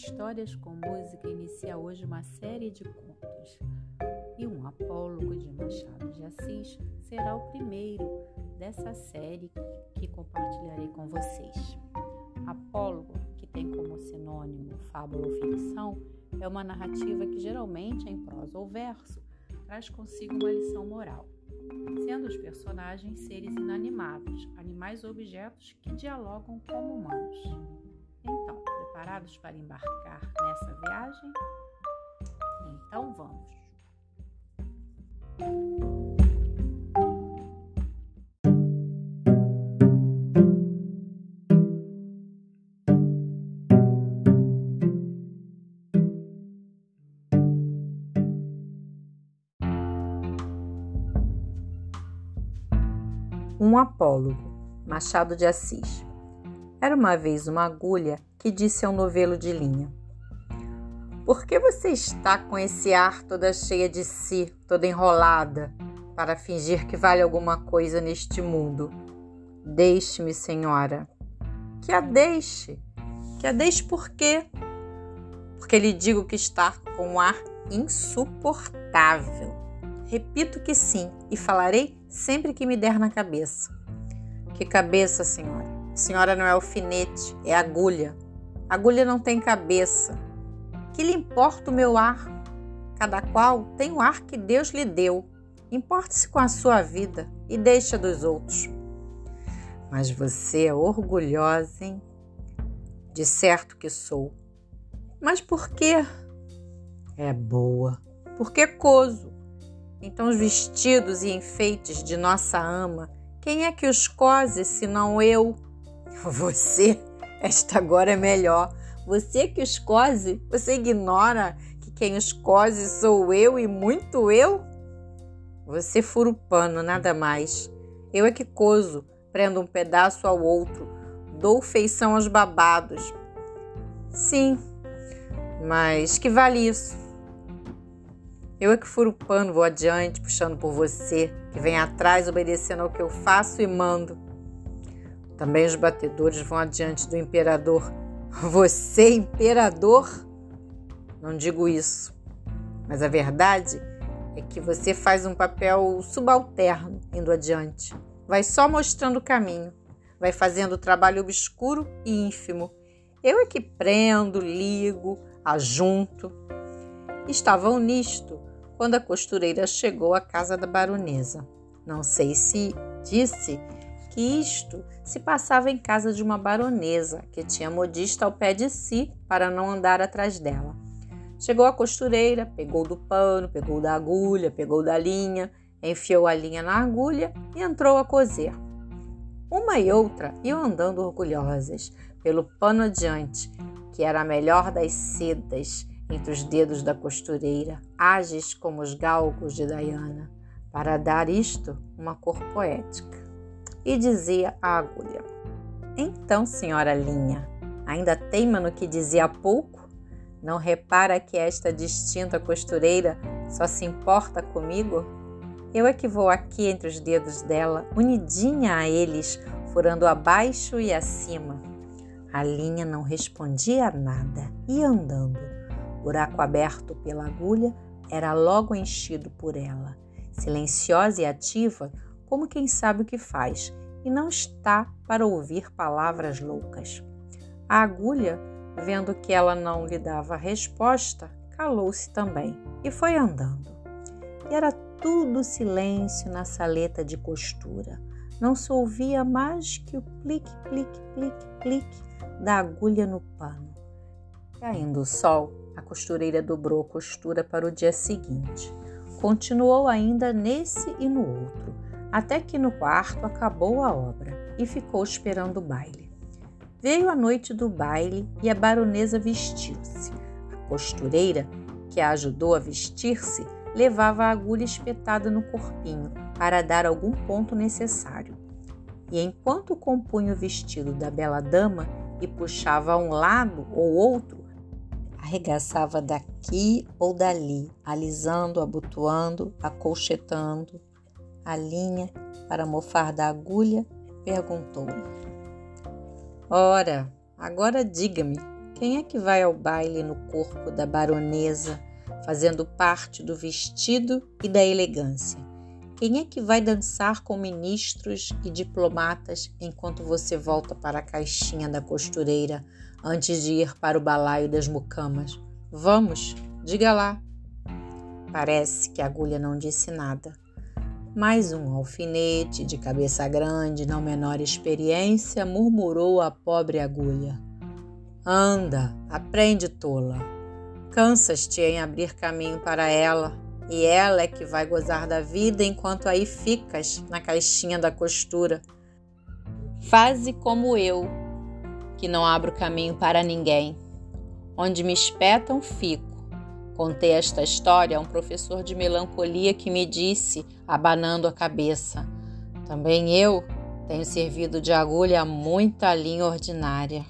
Histórias com Música inicia hoje uma série de contos. E um apólogo de Machado de Assis será o primeiro dessa série que compartilharei com vocês. Apólogo, que tem como sinônimo fábula ou ficção, é uma narrativa que geralmente em prosa ou verso traz consigo uma lição moral, sendo os personagens seres inanimados, animais ou objetos que dialogam como humanos. Então, preparados para embarcar nessa viagem? Então vamos! Um apólogo, Machado de Assis. Era uma vez uma agulha que disse ao novelo de linha: Por que você está com esse ar toda cheia de si, toda enrolada, para fingir que vale alguma coisa neste mundo? Deixe-me, senhora. Que a deixe. Que a deixe por quê? Porque lhe digo que está com um ar insuportável. Repito que sim e falarei sempre que me der na cabeça. Que cabeça, senhora? A senhora não é alfinete, é agulha. Agulha não tem cabeça. Que lhe importa o meu ar? Cada qual tem o ar que Deus lhe deu. Importe-se com a sua vida e deixa dos outros. Mas você é orgulhosa, hein? De certo que sou. Mas por quê? É boa. Porque coso. Então os vestidos e enfeites de nossa ama, quem é que os cose senão eu? Você esta agora é melhor. Você que os cose, você ignora que quem os cose sou eu e muito eu? Você fura o pano, nada mais. Eu é que coso, prendo um pedaço ao outro, dou feição aos babados. Sim, mas que vale isso? Eu é que furo o pano, vou adiante, puxando por você, que vem atrás, obedecendo ao que eu faço e mando. Também os batedores vão adiante do imperador. Você, imperador? Não digo isso, mas a verdade é que você faz um papel subalterno indo adiante. Vai só mostrando o caminho, vai fazendo o trabalho obscuro e ínfimo. Eu é que prendo, ligo, ajunto. Estavam nisto quando a costureira chegou à casa da baronesa. Não sei se disse que isto se passava em casa de uma baronesa que tinha modista ao pé de si para não andar atrás dela. Chegou a costureira, pegou do pano, pegou da agulha, pegou da linha, enfiou a linha na agulha e entrou a coser. Uma e outra iam andando orgulhosas pelo pano adiante, que era a melhor das sedas entre os dedos da costureira, ágeis como os galgos de Diana, para dar isto uma cor poética e dizia a agulha: Então, senhora Linha, ainda teima no que dizia há pouco? Não repara que esta distinta costureira só se importa comigo? Eu é que vou aqui entre os dedos dela, unidinha a eles, furando abaixo e acima. A linha não respondia nada, ia andando. buraco aberto pela agulha era logo enchido por ela. Silenciosa e ativa, como quem sabe o que faz e não está para ouvir palavras loucas. A agulha, vendo que ela não lhe dava resposta, calou-se também e foi andando. E era tudo silêncio na saleta de costura. Não se ouvia mais que o plique, plique, plique, plique da agulha no pano. Caindo o sol, a costureira dobrou a costura para o dia seguinte. Continuou ainda nesse e no outro, até que no quarto acabou a obra e ficou esperando o baile. Veio a noite do baile e a baronesa vestiu-se. A costureira, que a ajudou a vestir-se, levava a agulha espetada no corpinho para dar algum ponto necessário. E enquanto compunha o vestido da bela dama e puxava a um lado ou outro, arregaçava daqui ou dali, alisando, abotoando, acolchetando, a linha para mofar da agulha, perguntou-lhe: Ora, agora diga-me, Quem é que vai ao baile no corpo da baronesa, fazendo parte do vestido e da elegância? Quem é que vai dançar com ministros e diplomatas enquanto você volta para a caixinha da costureira antes de ir para o balaio das mucamas? Vamos, diga lá. Parece que a agulha não disse nada. Mais um alfinete de cabeça grande, não menor experiência, murmurou a pobre agulha. Anda, aprende, tola. Cansas-te em abrir caminho para ela, e ela é que vai gozar da vida enquanto aí ficas na caixinha da costura. Faze como eu, que não abro caminho para ninguém. Onde me espetam, fico. Contei esta história a um professor de melancolia que me disse, abanando a cabeça: Também eu tenho servido de agulha a muita linha ordinária.